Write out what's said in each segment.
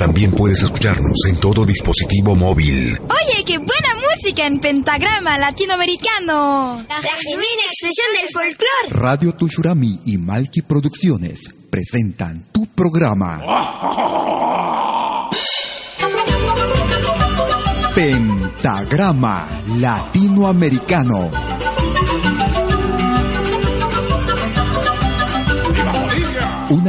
también puedes escucharnos en todo dispositivo móvil. Oye, qué buena música en pentagrama latinoamericano. La, genuina expresión del folclore. Radio Tushurami y Malki Producciones presentan tu programa. Pentagrama Latinoamericano.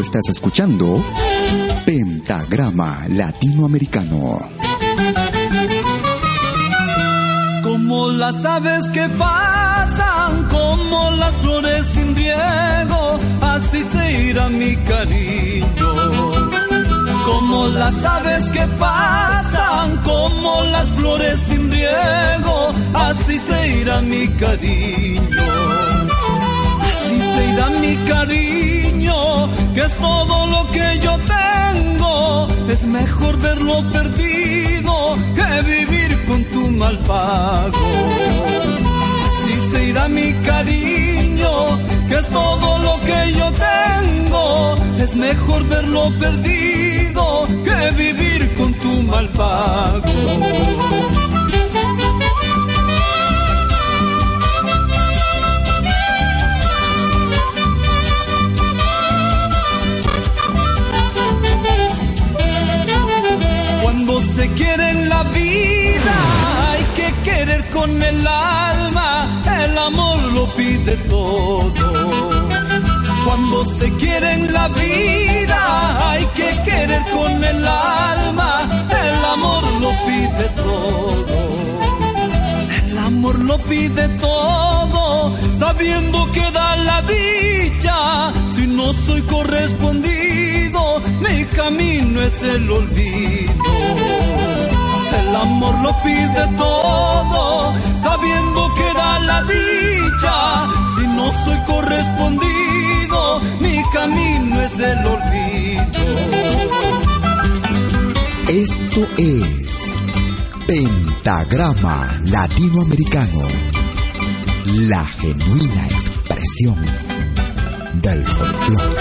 Estás escuchando Pentagrama Latinoamericano. Como las aves que pasan, como las flores sin riego, así se irá mi cariño. Como las aves que pasan, como las flores sin riego, así se irá mi cariño. Así se irá mi cariño, que es todo lo que yo tengo. Es mejor verlo perdido que vivir con tu mal pago. Así se irá mi cariño, que es todo lo que yo tengo. Es mejor verlo perdido que vivir con tu mal pago. Se quiere en la vida hay que querer con el alma, el amor lo pide todo. Cuando se quiere en la vida hay que querer con el alma, el amor lo pide todo. El amor lo pide todo, sabiendo que da la dicha. Si no soy correspondido, mi camino es el olvido. El amor lo pide todo, sabiendo que da la dicha. Si no soy correspondido, mi camino es el olvido. Esto es Pentagrama Latinoamericano, la genuina expresión del folclore.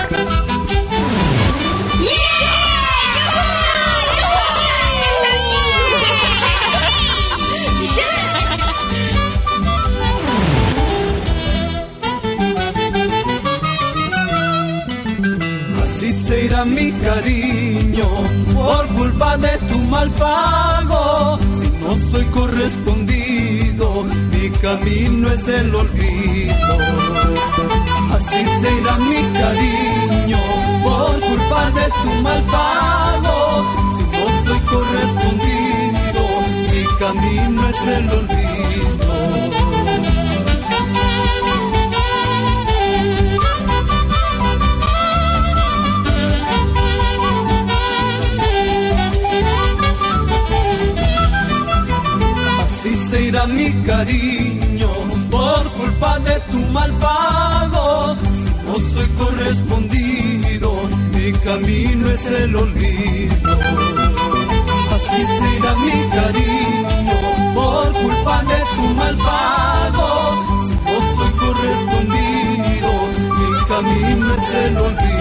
Así se irá mi cariño por culpa de tu mal pago. Si no soy correspondido, mi camino es el olvido. Así se irá mi cariño por culpa de tu mal pago. Si no soy correspondido, mi camino es el olvido. mi cariño por culpa de tu mal pago. Si no soy correspondido, mi camino es el olvido. Así será mi cariño por culpa de tu mal. Si no soy correspondido, mi camino es el olvido.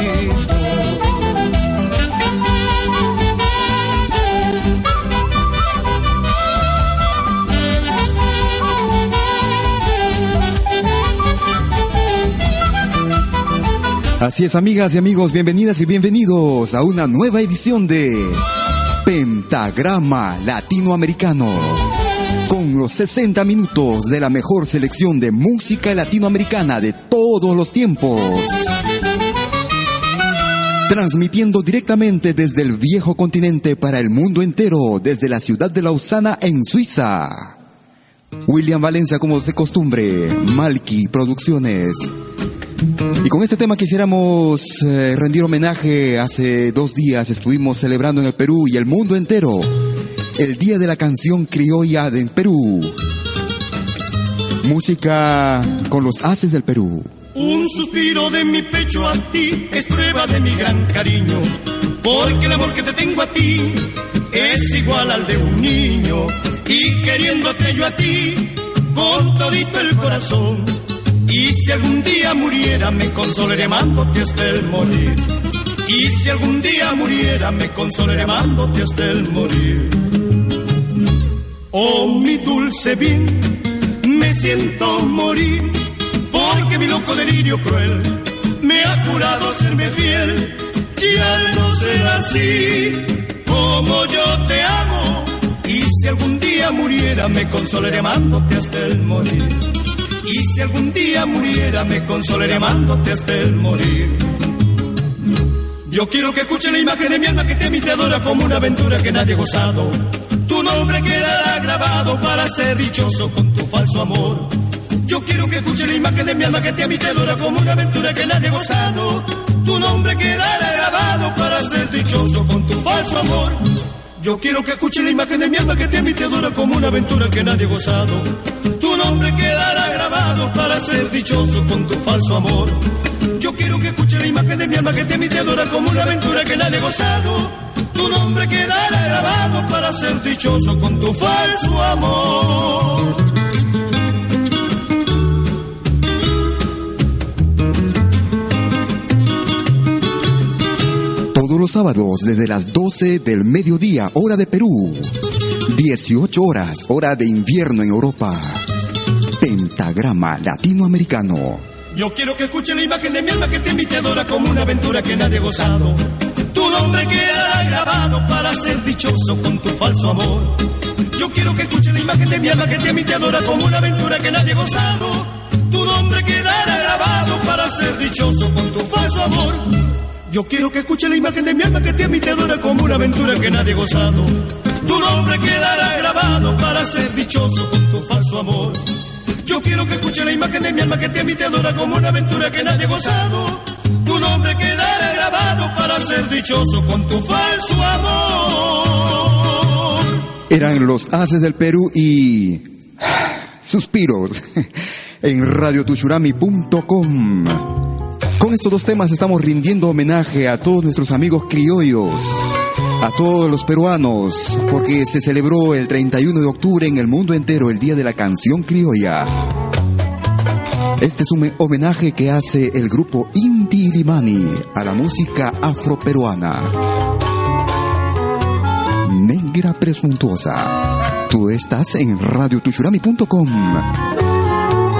Así es, amigas y amigos, bienvenidas y bienvenidos a una nueva edición de Pentagrama Latinoamericano. Con los 60 minutos de la mejor selección de música latinoamericana de todos los tiempos. Transmitiendo directamente desde el viejo continente para el mundo entero, desde la ciudad de Lausana en Suiza. William Valencia, como de costumbre, Malky Producciones. Y con este tema quisiéramos eh, rendir homenaje. Hace dos días estuvimos celebrando en el Perú y el mundo entero el Día de la Canción Criolla en Perú. Música con los haces del Perú. Un suspiro de mi pecho a ti es prueba de mi gran cariño, porque el amor que te tengo a ti es igual al de un niño, y queriéndote yo a ti con todito el corazón y si algún día muriera, me consolaré amándote hasta el morir. Y si algún día muriera, me consolaré amándote hasta el morir. Oh, mi dulce bien, me siento morir, porque mi loco delirio cruel me ha jurado serme fiel. Ya no será así como yo te amo. Y si algún día muriera, me consolaré amándote hasta el morir. Y si algún día muriera, me consolaré amándote hasta el morir. Yo quiero que escuche la imagen de mi alma que te mi te adora como una aventura que nadie ha gozado. Tu nombre quedará grabado para ser dichoso con tu falso amor. Yo quiero que escuche la imagen de mi alma que te mi te adora como una aventura que nadie ha gozado. Tu nombre quedará grabado para ser dichoso con tu falso amor. Yo quiero que escuche la imagen de mi alma que te mi te adora como una aventura que nadie ha gozado. Tu nombre quedará grabado para ser dichoso con tu falso amor. Yo quiero que escuche la imagen de mi alma que te mi te adora como una aventura que nadie ha gozado. Tu nombre quedará grabado para ser dichoso con tu falso amor. Todos los sábados desde las 12 del mediodía, hora de Perú. 18 horas, hora de invierno en Europa. Pentagrama Latinoamericano. Yo quiero que escuche la imagen de mi alma que te mi te adora como una aventura que nadie ha gozado. Tu nombre quedará grabado para ser dichoso con tu falso amor. Yo quiero que escuche la imagen de mi alma que te mi te adora como una aventura que nadie ha gozado. Tu nombre quedará grabado para ser dichoso con tu falso amor. Yo quiero que escuche la imagen de mi alma que te mi te adora como una aventura que nadie ha gozado. Tu nombre quedará grabado para ser dichoso con tu falso amor. Yo quiero que escuche la imagen de mi alma que te mi te adora como una aventura que nadie ha gozado. Tu nombre quedará grabado para ser dichoso con tu falso amor. Eran los haces del Perú y suspiros en radiotuchurami.com. Con estos dos temas estamos rindiendo homenaje a todos nuestros amigos criollos, a todos los peruanos, porque se celebró el 31 de octubre en el mundo entero el Día de la Canción Criolla. Este es un homenaje que hace el grupo Inti Limani a la música afroperuana. Negra Presuntuosa. Tú estás en radiotuchurami.com.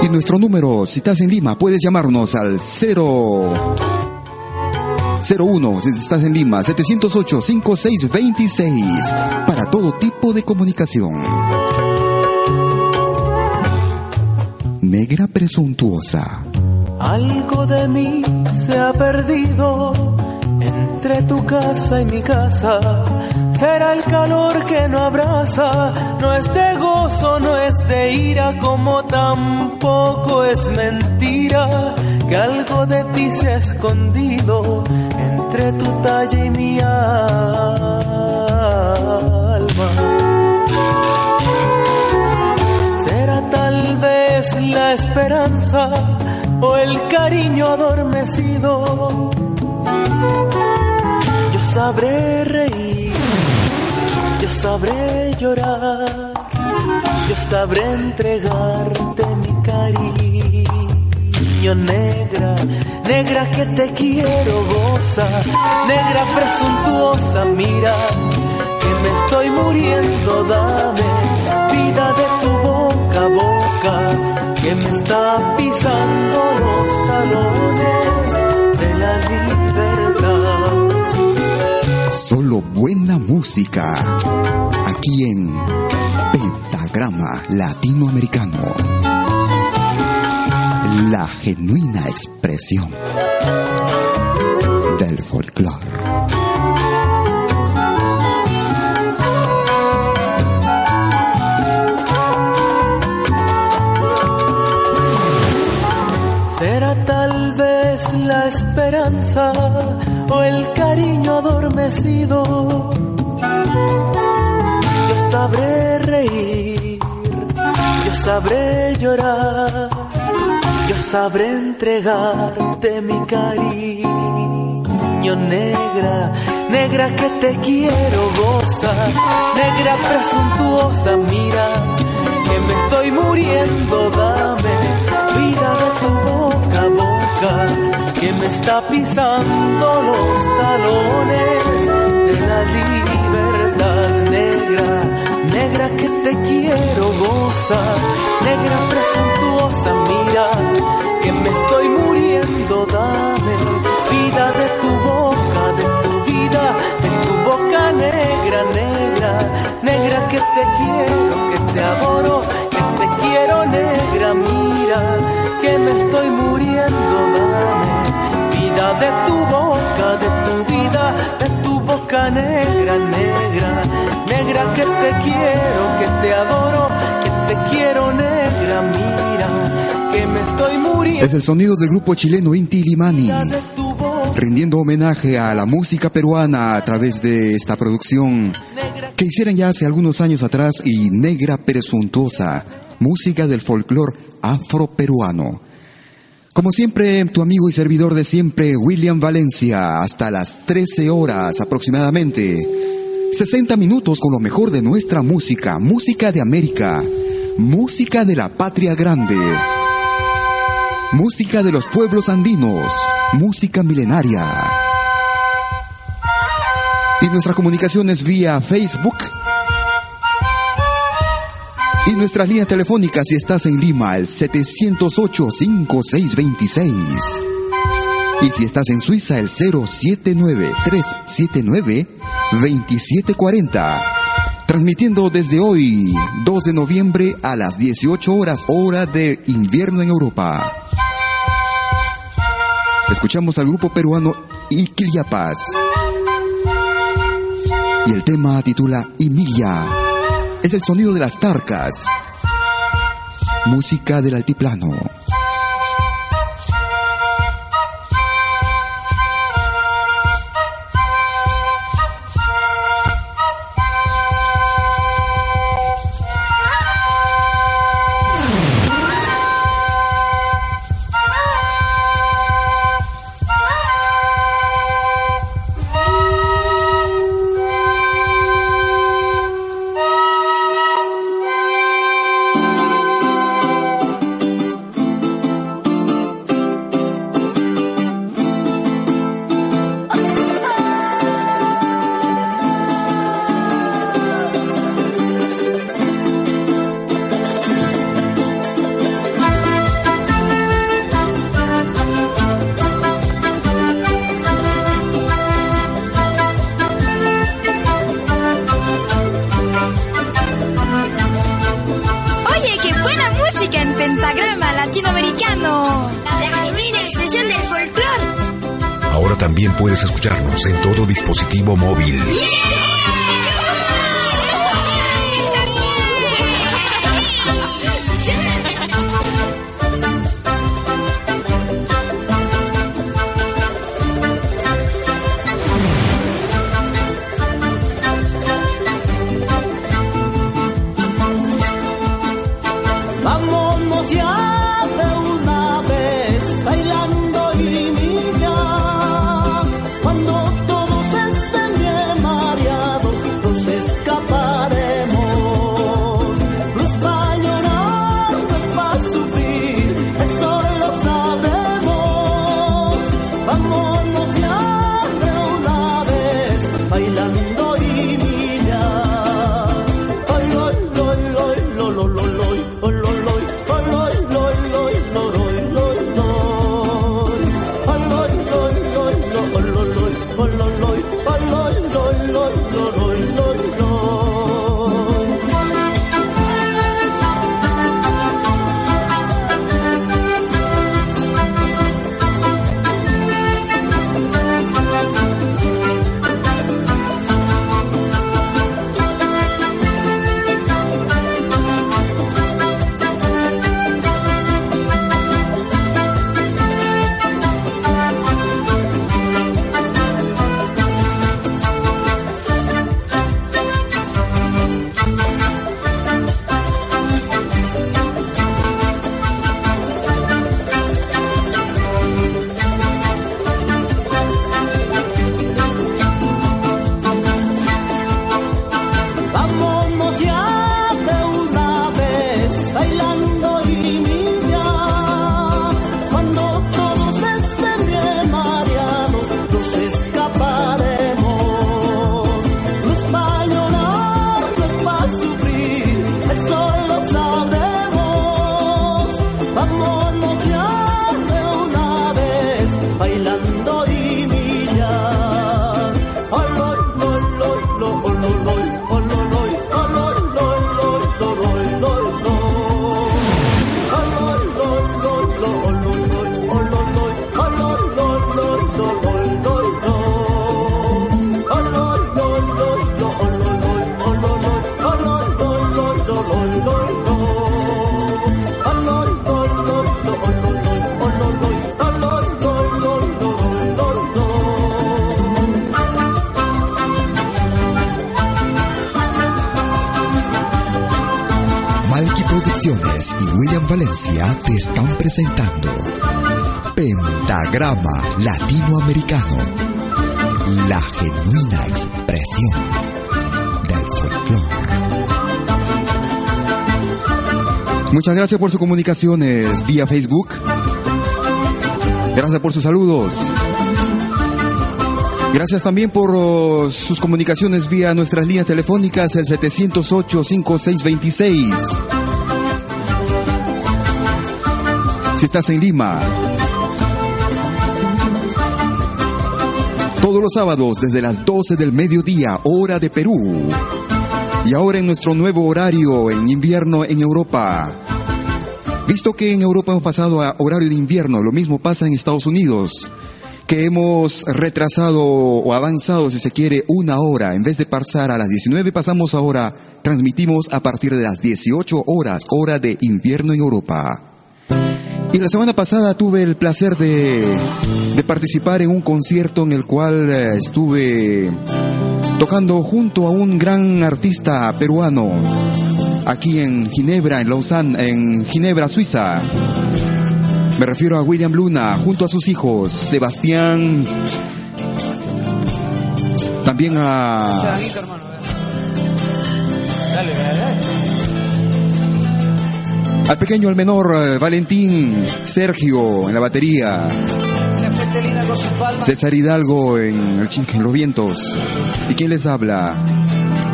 Y nuestro número, si estás en Lima, puedes llamarnos al 0 01, si estás en Lima, 708-5626, para todo tipo de comunicación. Negra presuntuosa. Algo de mí se ha perdido entre tu casa y mi casa. Será el calor que no abraza, no es de gozo, no es de ira, como tampoco es mentira que algo de ti se ha escondido entre tu talla y mi alma. Será tal vez la esperanza o el cariño adormecido. Yo sabré reír, yo sabré llorar, yo sabré entregarte mi cariño negra, negra que te quiero goza, negra presuntuosa, mira que me estoy muriendo, dame vida de tu boca a boca, que me está pisando los talones de la libertad. Solo buena música, aquí en Pentagrama Latinoamericano. La genuina expresión del folclore. Será tal vez la esperanza o el cariño adormecido. Yo sabré reír, yo sabré llorar, sabré entregarte mi cariño negra, negra que te quiero goza, negra presuntuosa, mira que me estoy muriendo, dame vida de tu boca a boca, que me está pisando los talones de la libertad negra, negra que te quiero goza, negra presuntuosa, mira que me estoy muriendo, dame vida de tu boca, de tu vida, de tu boca negra, negra, negra que te quiero, que te adoro, que te quiero negra, mira que me estoy muriendo, dame vida de tu boca, de tu vida, de tu boca negra, negra que te quiero, que te adoro, que te quiero negra, mira que me estoy muriendo. Es el sonido del grupo chileno Inti Limani, rindiendo homenaje a la música peruana a través de esta producción que hicieron ya hace algunos años atrás y Negra Presuntuosa, música del folclore afroperuano. Como siempre, tu amigo y servidor de siempre, William Valencia, hasta las 13 horas aproximadamente. 60 minutos con lo mejor de nuestra música, música de América, música de la patria grande, música de los pueblos andinos, música milenaria. Y nuestras comunicaciones vía Facebook. Y nuestras líneas telefónicas si estás en Lima, el 708-5626. Y si estás en Suiza, el 079-379-2740. Transmitiendo desde hoy, 2 de noviembre a las 18 horas, hora de invierno en Europa. Escuchamos al grupo peruano Iquiliapas. Y el tema titula Imilia. Es el sonido de las tarcas. Música del altiplano. Dispositivo móvil. Muchas gracias por sus comunicaciones vía Facebook. Gracias por sus saludos. Gracias también por oh, sus comunicaciones vía nuestras líneas telefónicas, el 708-5626. Si estás en Lima, todos los sábados desde las 12 del mediodía, hora de Perú. Y ahora en nuestro nuevo horario en invierno en Europa. Visto que en Europa hemos pasado a horario de invierno, lo mismo pasa en Estados Unidos que hemos retrasado o avanzado, si se quiere, una hora. En vez de pasar a las 19, pasamos ahora, transmitimos a partir de las 18 horas, hora de invierno en Europa. Y la semana pasada tuve el placer de, de participar en un concierto en el cual eh, estuve tocando junto a un gran artista peruano aquí en Ginebra, en Lausanne, en Ginebra, Suiza. Me refiero a William Luna junto a sus hijos, Sebastián. También a. Al pequeño, al menor, eh, Valentín, Sergio en la batería. César Hidalgo en, el chinque, en los vientos. ¿Y quién les habla?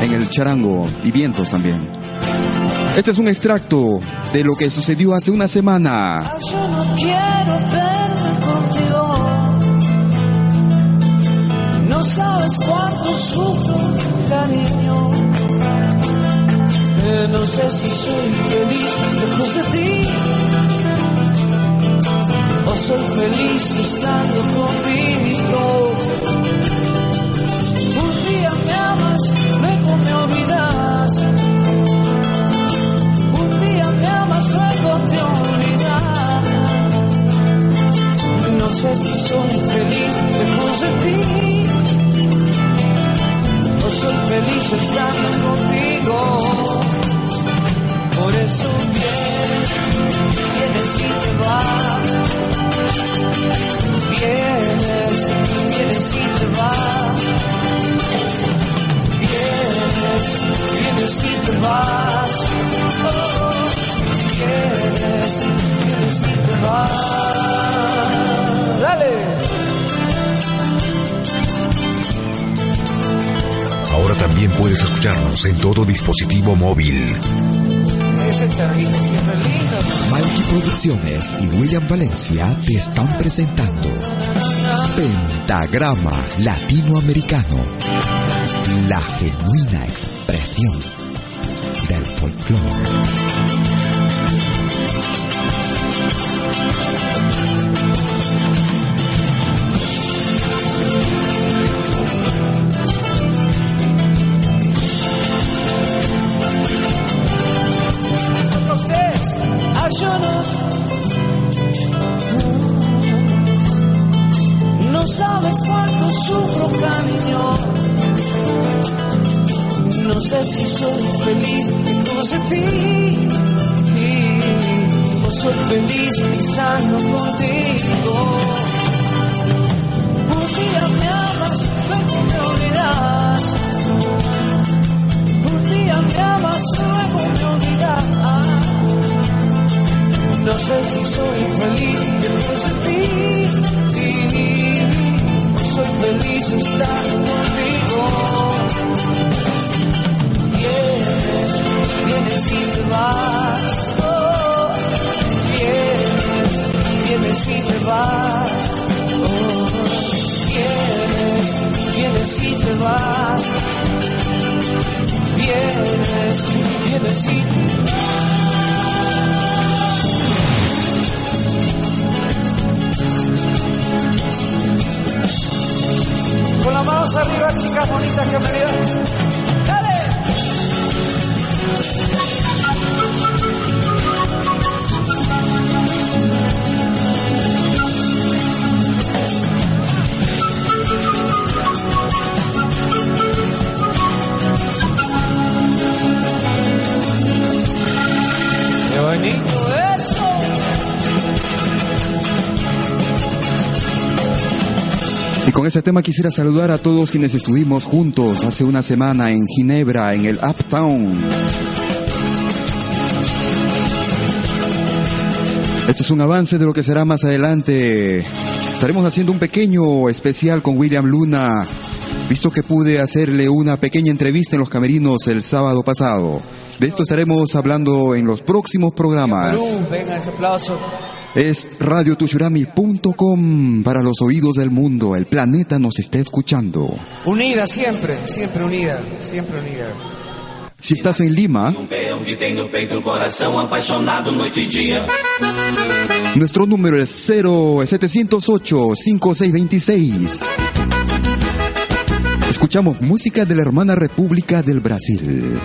En el charango y vientos también. Este es un extracto de lo que sucedió hace una semana. Yo no quiero verme contigo. No sabes cuánto sufro, cariño. Eh, no sé si soy feliz lejos de ti. O soy feliz estando contigo. Un día me amas, luego me olvidas. Luego te olvidas. No sé si soy feliz lejos de ti. O soy feliz estando contigo. Por eso vienes, vienes y te vas. Vienes, vienes y te vas. Puedes escucharnos en todo dispositivo móvil. Ese charrito siempre lindo. Malky Producciones y William Valencia te están presentando Pentagrama Latinoamericano, la genuina expresión del folclore. No sabes cuánto sufro, cariño. No sé si soy feliz lejos de ti. O soy feliz estando contigo. Un día me amas, luego me olvidas. Un día me amas, luego me olvidas. No sé si soy feliz lejos de ti. Soy feliz estando contigo. Vienes, vienes y te vas. Vienes, vienes y te vas. Vienes, vienes y te vas. Vienes, vienes y te Con manos arriba, chicas bonitas que me dieron. ¡Dale! Y con este tema quisiera saludar a todos quienes estuvimos juntos hace una semana en Ginebra, en el Uptown. Este es un avance de lo que será más adelante. Estaremos haciendo un pequeño especial con William Luna, visto que pude hacerle una pequeña entrevista en los camerinos el sábado pasado. De esto estaremos hablando en los próximos programas. Venga, ese aplauso. Es radiotushurami.com para los oídos del mundo. El planeta nos está escuchando. Unida siempre, siempre unida, siempre unida. Si estás en Lima, nuestro número es 0708-5626. Escuchamos música de la hermana República del Brasil.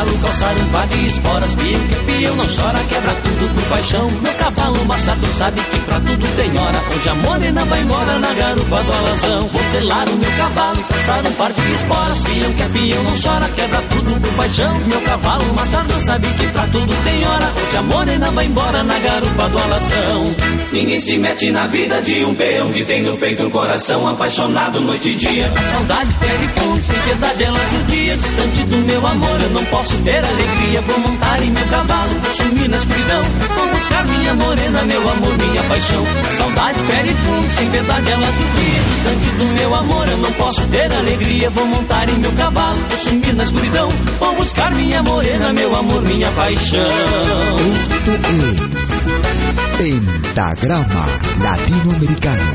Cavalo, calçar um par de esporas Pião que pião não chora, quebra tudo por paixão. Meu cavalo machado sabe que pra tudo tem hora. Hoje a morena vai embora na garupa do alazão. Vou selar o meu cavalo, calçar um par de esporas Pião que pião não chora, quebra tudo por paixão. Meu cavalo machado sabe que pra tudo tem hora. Hoje a morena vai embora na garupa do alazão. Ninguém se mete na vida de um peão que tem no peito um coração apaixonado noite e dia. A saudade fere fogo, sem piedade ela judia Distante do meu amor eu não posso ter alegria Vou montar em meu cavalo, vou sumir na escuridão Vou buscar minha morena, meu amor, minha paixão. Saudade fere fundo, sem piedade ela judia Distante do meu amor eu não posso ter alegria Vou montar em meu cavalo, vou sumir na escuridão Vou buscar minha morena, meu amor, minha paixão. Esto es Pentagrama Latinoamericano,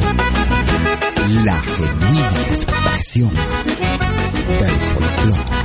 la genuina expresión del folclore.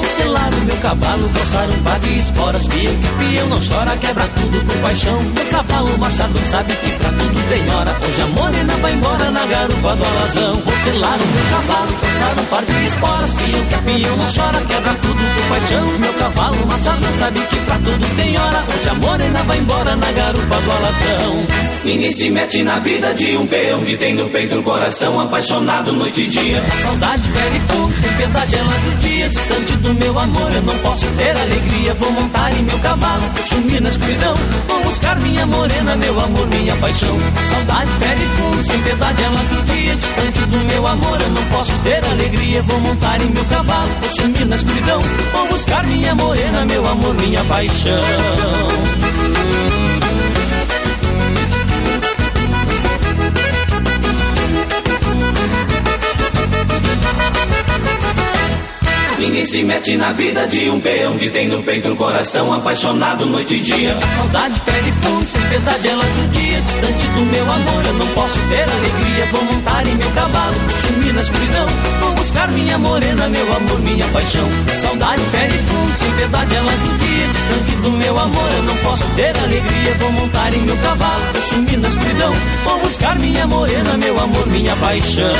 selar o meu cavalo, calçar um par de esporas Pião que pião não chora, quebra tudo por paixão. Meu cavalo machado sabe que pra tudo tem hora. Hoje a morena vai embora na garupa do alazão. Vou selar o meu cavalo, calçar um par de esporas Pião que pião não chora, quebra tudo por paixão. Meu cavalo machado sabe que pra tudo tem hora. Hoje a morena vai embora na garupa do alazão. Ninguém se mete na vida de um peão que tem no peito um coração apaixonado noite e dia. A saudade fere fogo, sem piedade ela judia Distante do meu amor eu não posso ter alegria. Vou montar em meu cavalo, vou sumir na escuridão. Vou buscar minha morena, meu amor, minha paixão. Saudade fere fogo, sem piedade ela judia. Distante do meu amor eu não posso ter alegria. Vou montar em meu cavalo, vou sumir na escuridão. Vou buscar minha morena, meu amor, minha paixão Ninguém se mete na vida de um peão que tem no peito um coração apaixonado noite e dia. Saudade fere fundo, sem piedade ela judia Distante do meu amor eu não posso ter alegria. Vou montar em meu cavalo, sumir na escuridão. Vou buscar minha morena, meu amor, minha paixão. Saudade fere fundo, sem piedade ela judia Distante do meu amor eu não posso ter alegria. Vou montar em meu cavalo, sumir na escuridão. Vou buscar minha morena, meu amor, minha paixão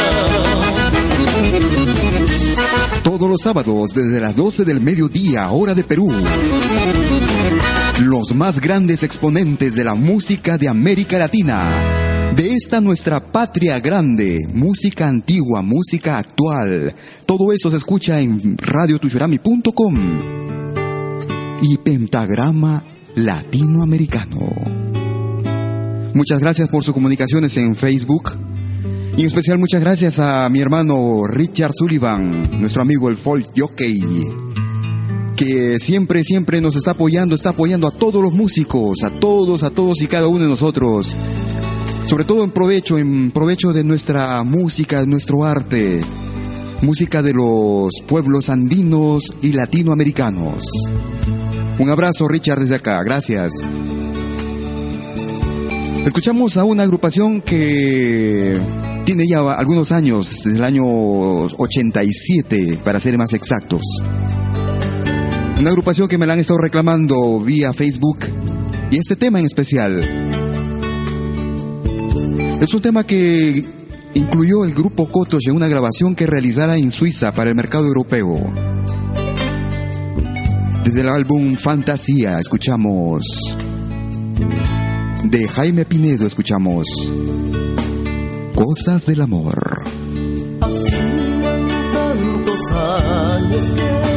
Todos los sábados desde las 12 del mediodía, hora de Perú. Los más grandes exponentes de la música de América Latina. De esta nuestra patria grande, música antigua, música actual. Todo eso se escucha en radiotushurami.com y Pentagrama Latinoamericano. Muchas gracias por sus comunicaciones en Facebook. Y en especial muchas gracias a mi hermano Richard Sullivan, nuestro amigo el folk jockey, que siempre, siempre nos está apoyando, está apoyando a todos los músicos, a todos, a todos y cada uno de nosotros. Sobre todo en provecho, en provecho de nuestra música, de nuestro arte, música de los pueblos andinos y latinoamericanos. Un abrazo Richard desde acá, gracias. Escuchamos a una agrupación que tiene ya algunos años, desde el año 87, para ser más exactos. Una agrupación que me la han estado reclamando vía Facebook y este tema en especial. Es un tema que incluyó el grupo Kotosh en una grabación que realizara en Suiza para el mercado europeo. Desde el álbum Fantasía escuchamos De Jaime Pinedo escuchamos Cosas del Amor. Hacían tantos años que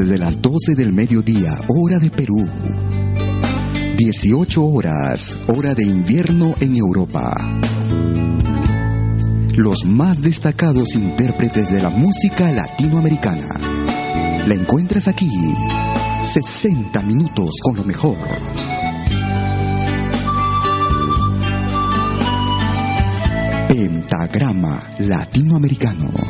desde las 12 del mediodía, hora de Perú. 18 horas, hora de invierno en Europa. Los más destacados intérpretes de la música latinoamericana. La encuentras aquí. 60 minutos con lo mejor. Pentagrama Latinoamericano.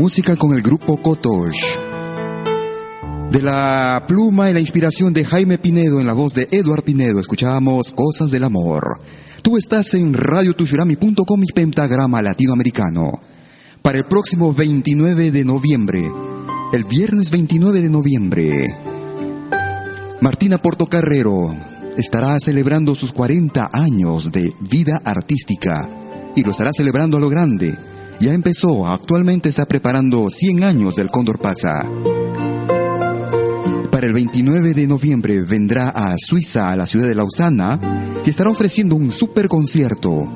Música con el grupo Kotosh. De la pluma y la inspiración de Jaime Pinedo en la voz de Eduard Pinedo, escuchábamos Cosas del Amor. Tú estás en radiotushurami.com y Pentagrama Latinoamericano. Para el próximo 29 de noviembre, el viernes 29 de noviembre, Martina Portocarrero estará celebrando sus 40 años de vida artística y lo estará celebrando a lo grande. Ya empezó, actualmente está preparando 100 años del Cóndor Pasa. Para el 29 de noviembre vendrá a Suiza, a la ciudad de Lausana, que estará ofreciendo un super concierto.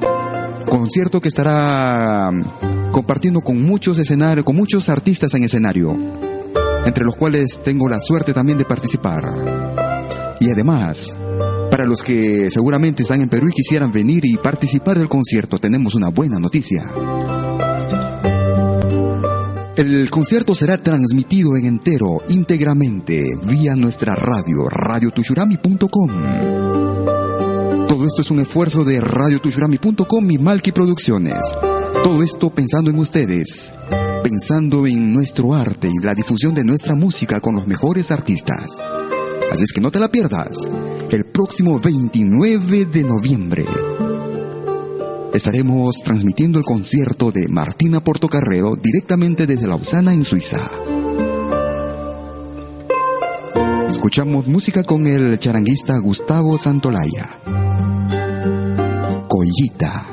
Concierto que estará mm, compartiendo con muchos escenarios, con muchos artistas en escenario, entre los cuales tengo la suerte también de participar. Y además, para los que seguramente están en Perú y quisieran venir y participar del concierto, tenemos una buena noticia. El concierto será transmitido en entero, íntegramente, vía nuestra radio, radiotushurami.com. Todo esto es un esfuerzo de radiotushurami.com y Malky Producciones. Todo esto pensando en ustedes, pensando en nuestro arte y la difusión de nuestra música con los mejores artistas. Así es que no te la pierdas. El próximo 29 de noviembre estaremos transmitiendo el concierto de Martina Portocarrero directamente desde Lausana, en Suiza. Escuchamos música con el charanguista Gustavo Santolaya. Collita.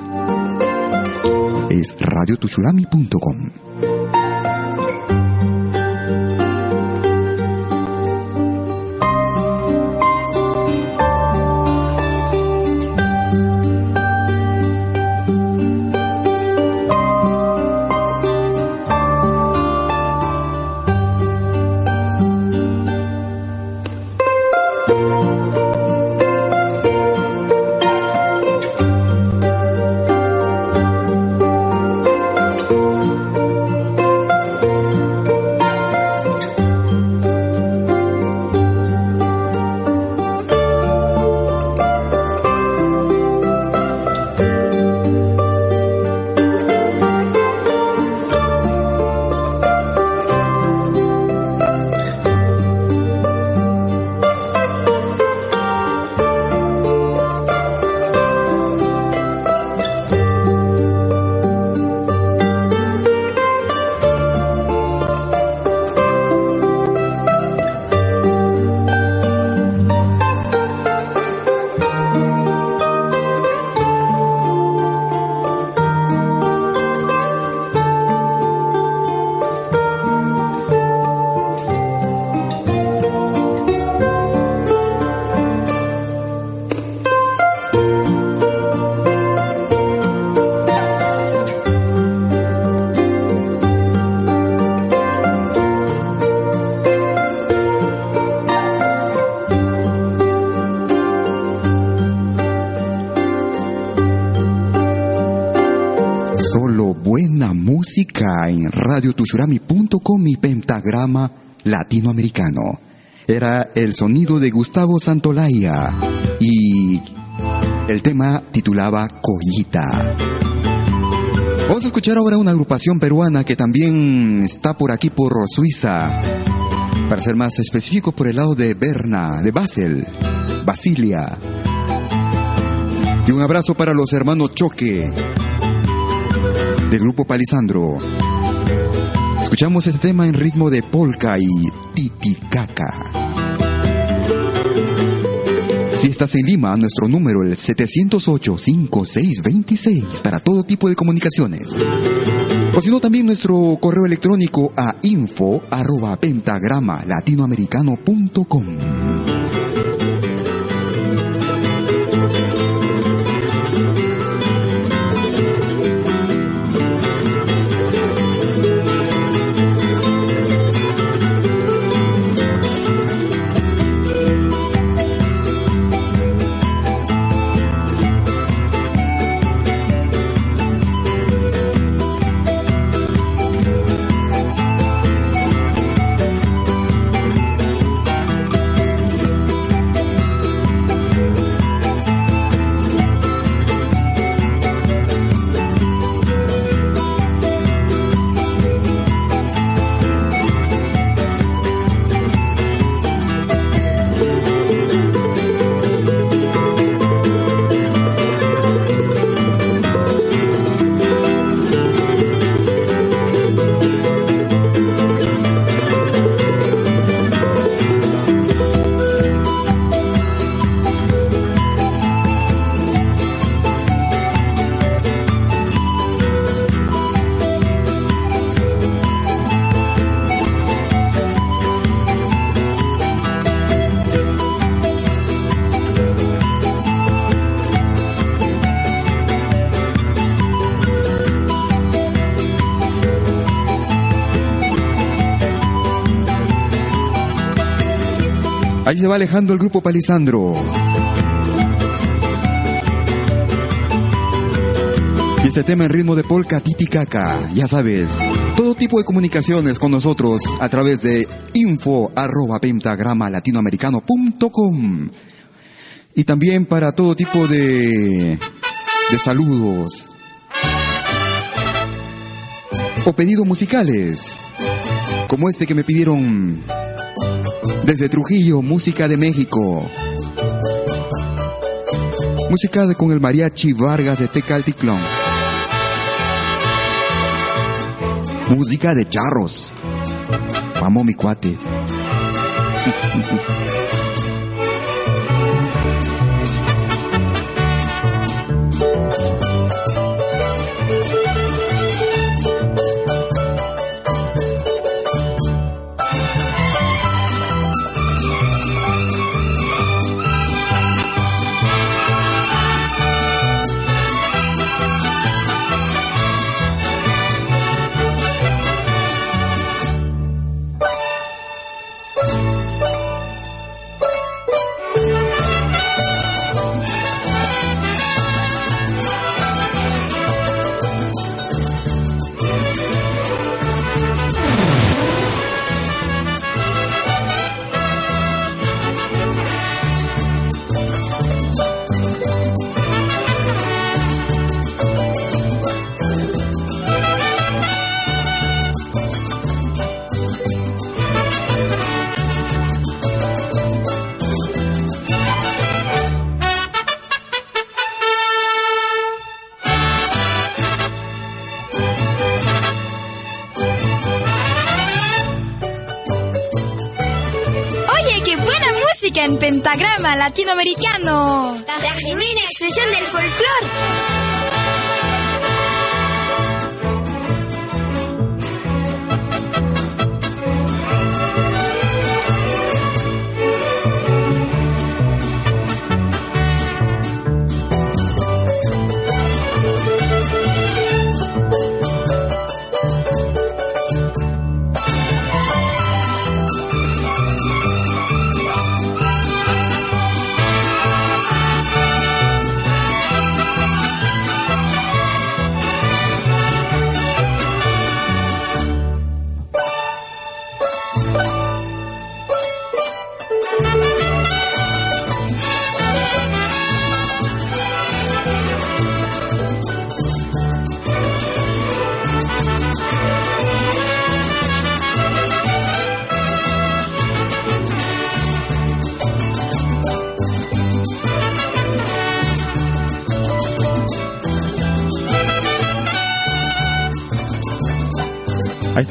Es radiotuchurami.com. y pentagrama latinoamericano. Era el sonido de Gustavo Santolaya y el tema titulaba Collita. Vamos a escuchar ahora una agrupación peruana que también está por aquí por Suiza. Para ser más específico, por el lado de Berna, de Basel, Basilia. Y un abrazo para los hermanos Choque, del grupo Palisandro. Escuchamos este tema en ritmo de polka y titicaca. Si estás en Lima, nuestro número es 708-5626 para todo tipo de comunicaciones. O si no, también nuestro correo electrónico a info arroba pentagrama latinoamericano.com. se va alejando el grupo Palisandro. Y este tema en ritmo de polka titicaca. Ya sabes, todo tipo de comunicaciones con nosotros a través de info arroba pentagrama latinoamericano.com. Y también para todo tipo de, de saludos o pedidos musicales, como este que me pidieron desde Trujillo, música de México. Música con el mariachi Vargas de Tecalticlón. Música de charros. Vamos, mi cuate. latinoamericano.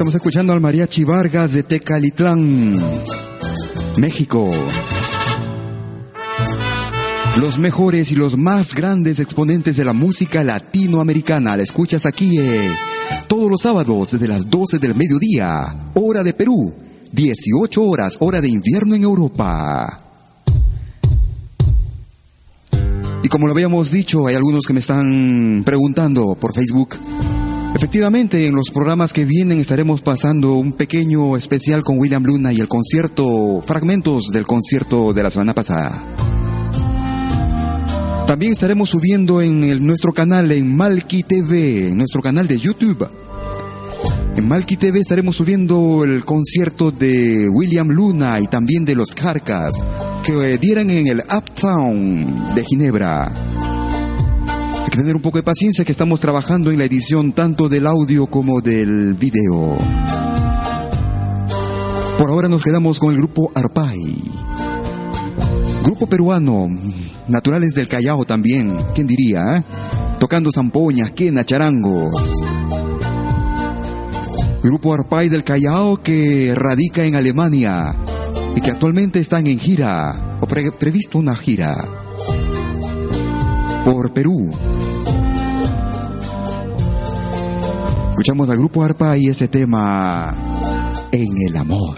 Estamos escuchando al Mariachi Vargas de Tecalitlán, México. Los mejores y los más grandes exponentes de la música latinoamericana. La escuchas aquí eh, todos los sábados desde las 12 del mediodía, hora de Perú, 18 horas, hora de invierno en Europa. Y como lo habíamos dicho, hay algunos que me están preguntando por Facebook Efectivamente, en los programas que vienen estaremos pasando un pequeño especial con William Luna y el concierto, fragmentos del concierto de la semana pasada. También estaremos subiendo en nuestro canal, en Malki TV, en nuestro canal de YouTube. En Malki TV estaremos subiendo el concierto de William Luna y también de los Carcas que dieran en el Uptown de Ginebra que tener un poco de paciencia que estamos trabajando en la edición tanto del audio como del video. Por ahora nos quedamos con el grupo Arpay. Grupo peruano, naturales del Callao también, ¿quién diría? Eh? Tocando zampoñas, quena, charangos. Grupo Arpay del Callao que radica en Alemania y que actualmente están en gira, o previsto una gira, por Perú. Escuchamos al grupo Arpa y ese tema En el amor.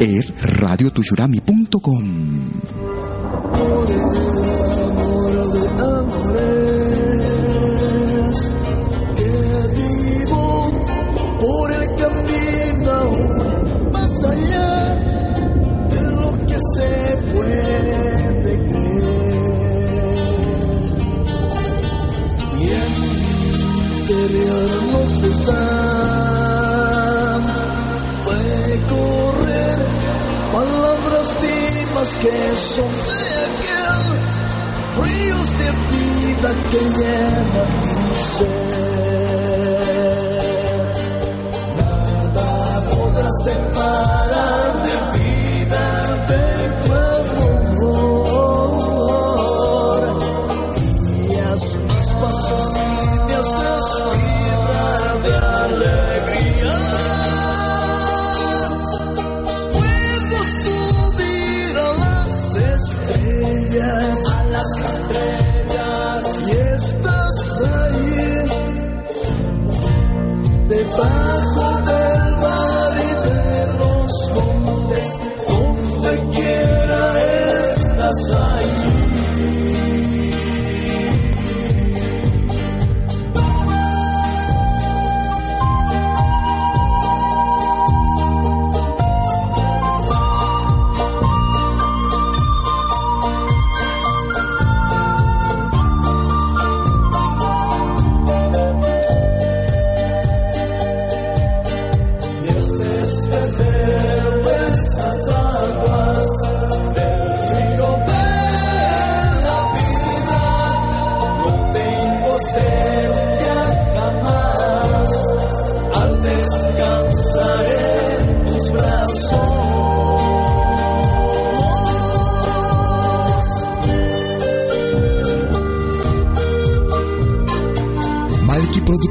Es radiotushurami.com. que de aquel ríos de vida que llenan mi ser nada podrá separar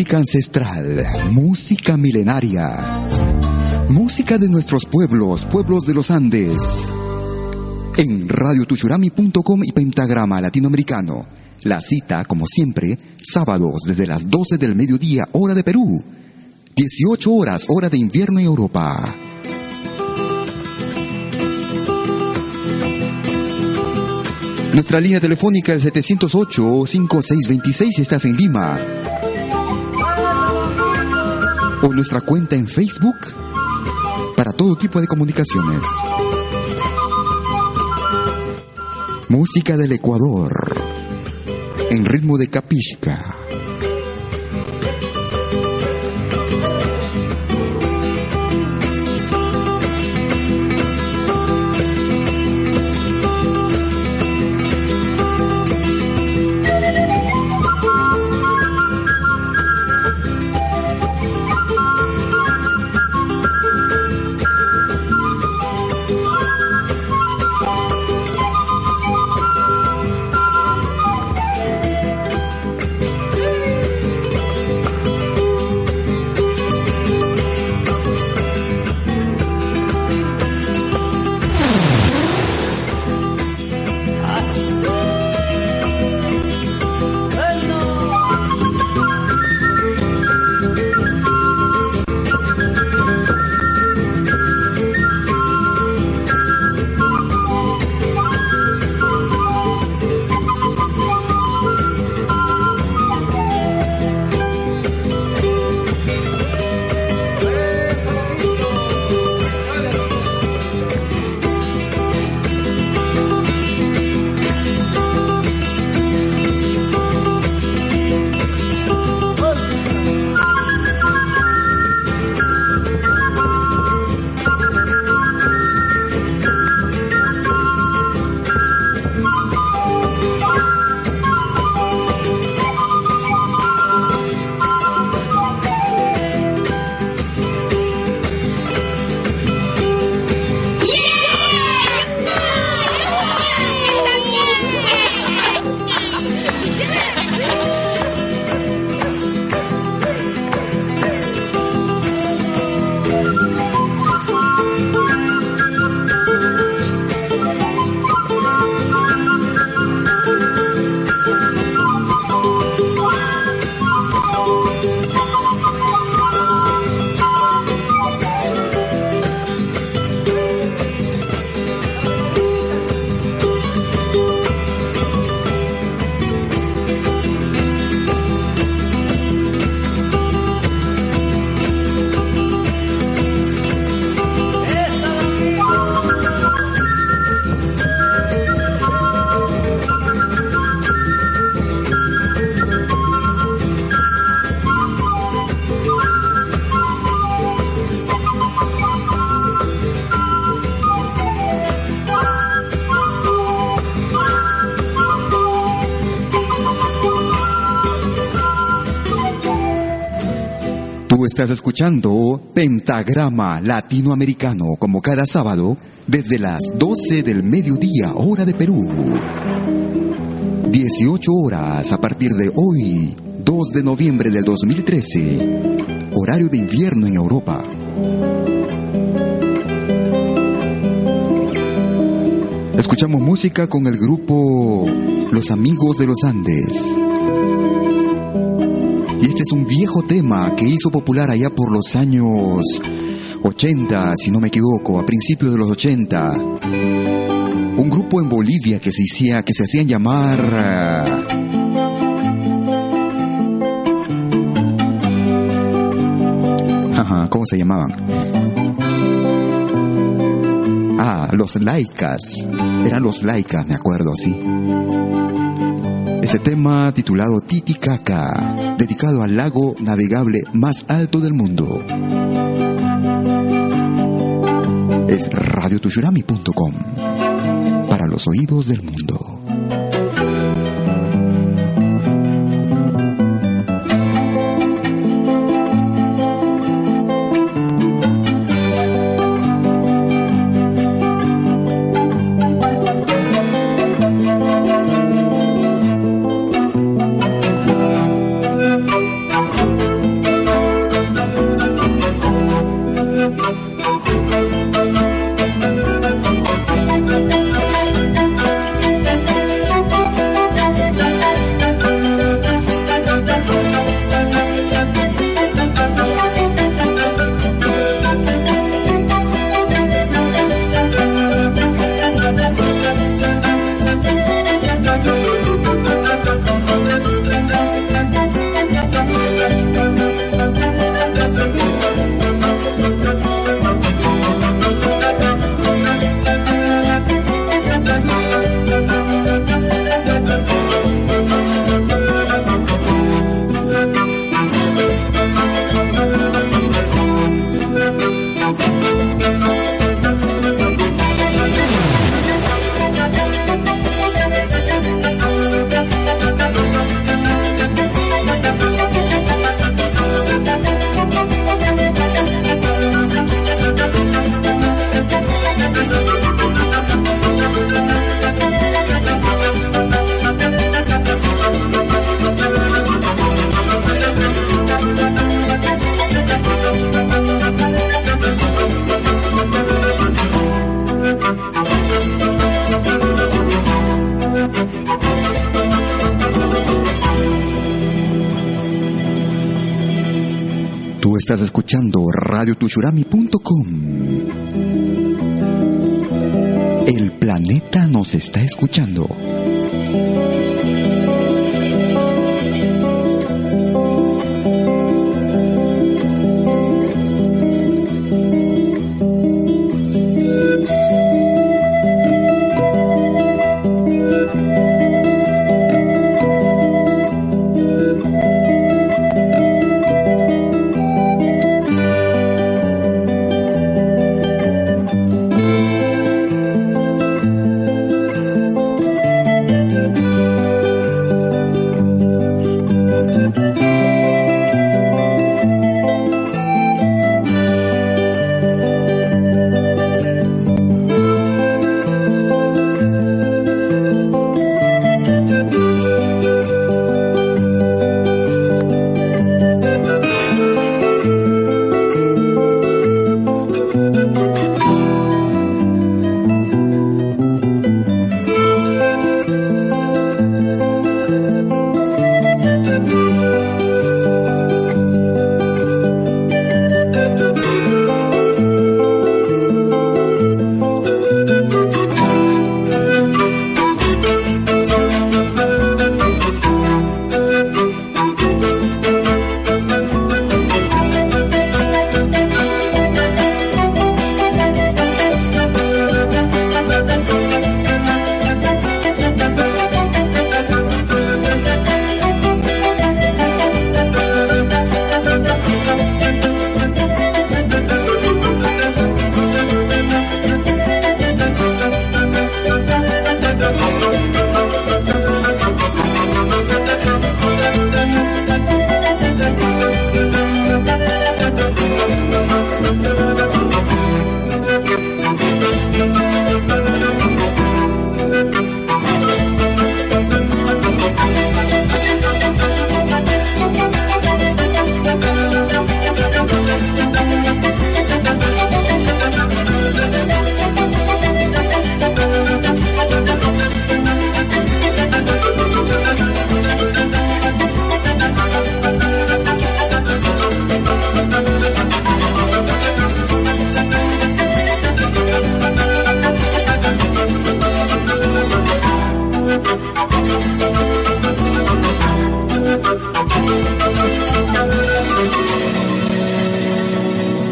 Música ancestral, música milenaria, música de nuestros pueblos, pueblos de los Andes. En radiotuchurami.com y Pentagrama Latinoamericano. La cita, como siempre, sábados desde las 12 del mediodía, hora de Perú. 18 horas, hora de invierno en Europa. Nuestra línea telefónica es 708-5626 si estás en Lima. Nuestra cuenta en Facebook para todo tipo de comunicaciones. Música del Ecuador. En ritmo de capishka. Estás escuchando Pentagrama Latinoamericano como cada sábado desde las 12 del mediodía hora de Perú. 18 horas a partir de hoy, 2 de noviembre del 2013, horario de invierno en Europa. Escuchamos música con el grupo Los Amigos de los Andes. Este es un viejo tema que hizo popular allá por los años 80, si no me equivoco, a principios de los 80. Un grupo en Bolivia que se, hacía, que se hacían llamar... Ajá, ¿Cómo se llamaban? Ah, los laicas. Eran los laicas, me acuerdo, sí. Este tema titulado Titicaca, dedicado al lago navegable más alto del mundo. Es radiotushurami.com para los oídos del mundo. radiotushurami.com. El planeta nos está escuchando.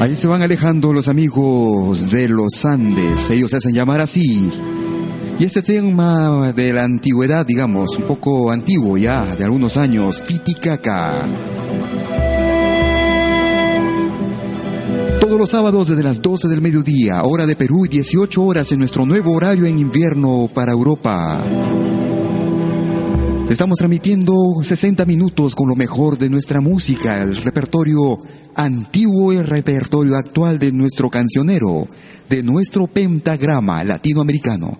Ahí se van alejando los amigos de los Andes, ellos se hacen llamar así. Y este tema de la antigüedad, digamos, un poco antiguo ya, de algunos años, Titicaca. Todos los sábados desde las 12 del mediodía, hora de Perú y 18 horas en nuestro nuevo horario en invierno para Europa. Estamos transmitiendo 60 minutos con lo mejor de nuestra música, el repertorio antiguo el repertorio actual de nuestro cancionero, de nuestro pentagrama latinoamericano.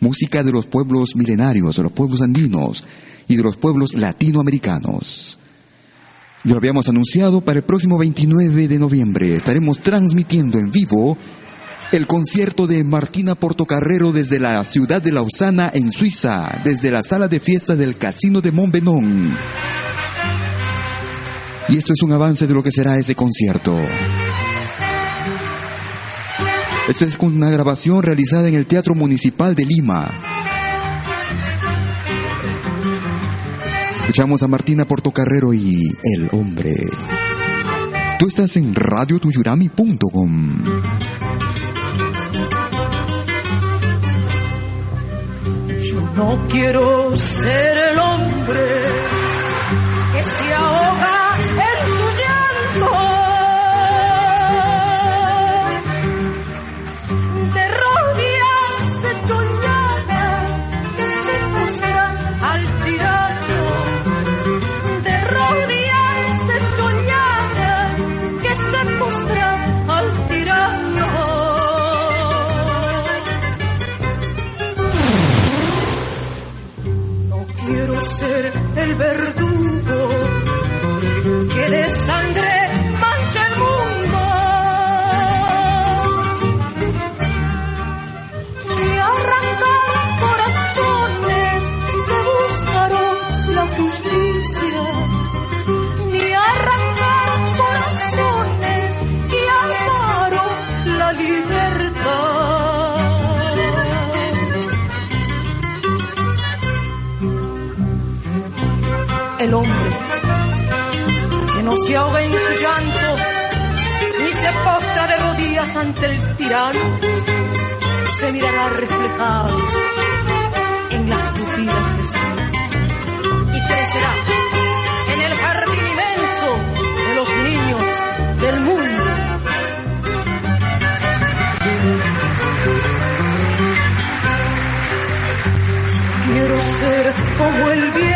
Música de los pueblos milenarios, de los pueblos andinos y de los pueblos latinoamericanos. Lo habíamos anunciado para el próximo 29 de noviembre. Estaremos transmitiendo en vivo el concierto de Martina Portocarrero desde la ciudad de Lausana, en Suiza, desde la sala de fiesta del Casino de Montbenon. Y esto es un avance de lo que será ese concierto. Esta es una grabación realizada en el Teatro Municipal de Lima. Escuchamos a Martina Portocarrero y El Hombre. Tú estás en radiotuyurami.com. Yo no quiero ser el hombre que se ahoga quiero ser el verdugo que de sangre se ahoga en su llanto ni se postra de rodillas ante el tirano. Se mirará reflejado en las pupilas de su y crecerá en el jardín inmenso de los niños del mundo. Quiero ser como el viento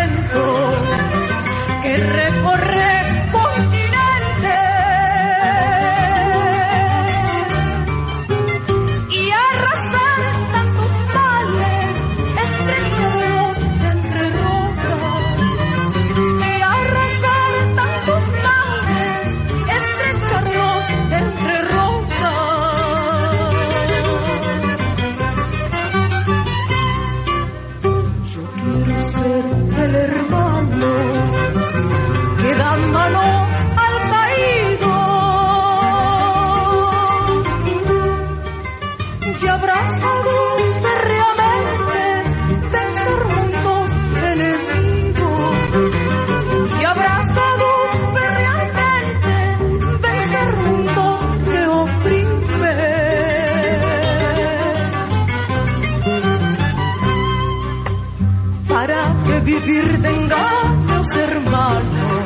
que vivir tengamos hermanos.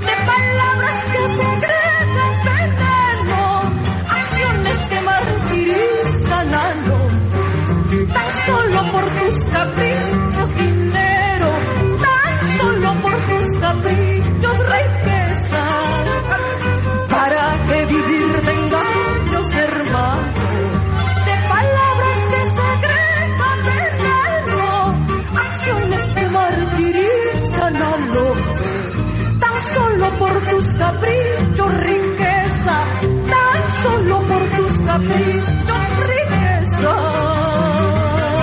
De palabras que secretan veneno acciones que martirizan al hombre. Tan solo por tus caprichos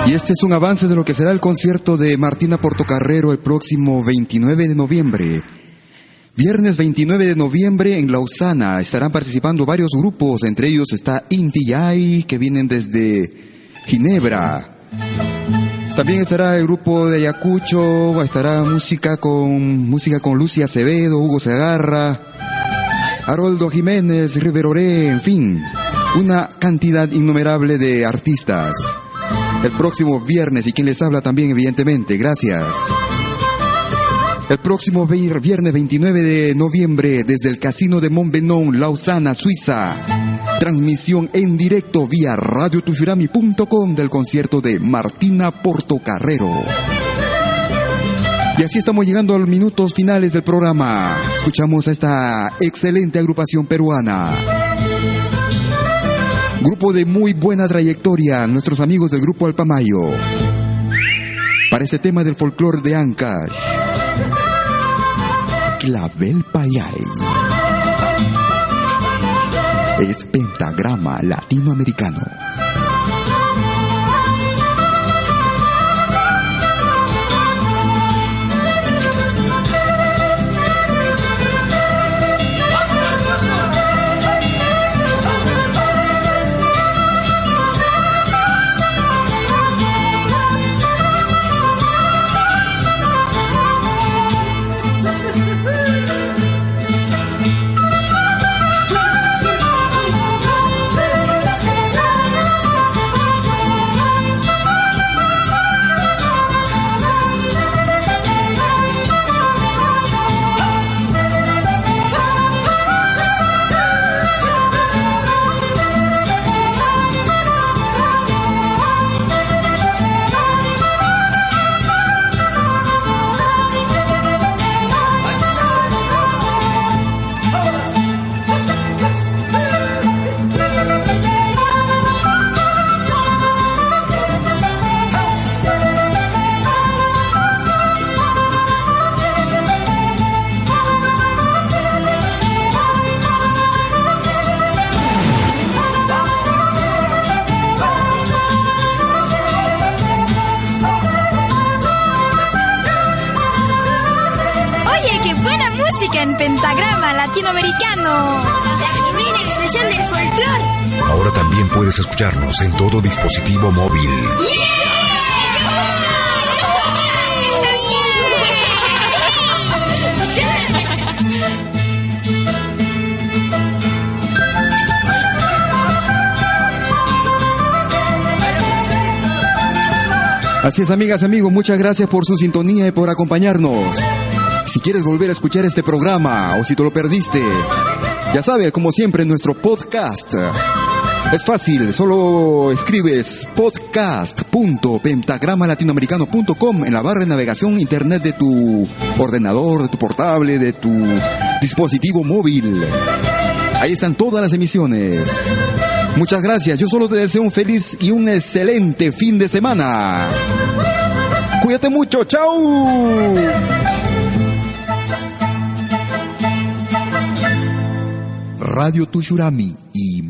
Y este es un avance de lo que será el concierto de Martina Portocarrero el próximo 29 de noviembre. Viernes 29 de noviembre en Lausana estarán participando varios grupos, entre ellos está Inti que vienen desde Ginebra. También estará el grupo de Ayacucho, estará música con música con Lucia Acevedo, Hugo Segarra, Haroldo Jiménez, Riveroré, en fin, una cantidad innumerable de artistas. El próximo viernes y quien les habla también, evidentemente, gracias. El próximo vi- viernes 29 de noviembre desde el Casino de Montbenon, Lausana, Suiza. Transmisión en directo vía radiotushurami.com del concierto de Martina Portocarrero. Y así estamos llegando a los minutos finales del programa. Escuchamos a esta excelente agrupación peruana. Grupo de muy buena trayectoria, nuestros amigos del grupo Alpamayo. Para este tema del folclore de Ancash. Clavel Payay. Es pentagrama latinoamericano. Dispositivo móvil. Así es, amigas, amigos, muchas gracias por su sintonía y por acompañarnos. Si quieres volver a escuchar este programa o si te lo perdiste, ya sabes, como siempre, nuestro podcast. Es fácil, solo escribes podcast.pentagramalatinoamericano.com en la barra de navegación internet de tu ordenador, de tu portable, de tu dispositivo móvil. Ahí están todas las emisiones. Muchas gracias. Yo solo te deseo un feliz y un excelente fin de semana. Cuídate mucho. Chao. Radio Tushurami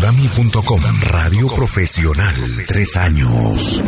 Radiotushurami.com Radio profesional. Tres años.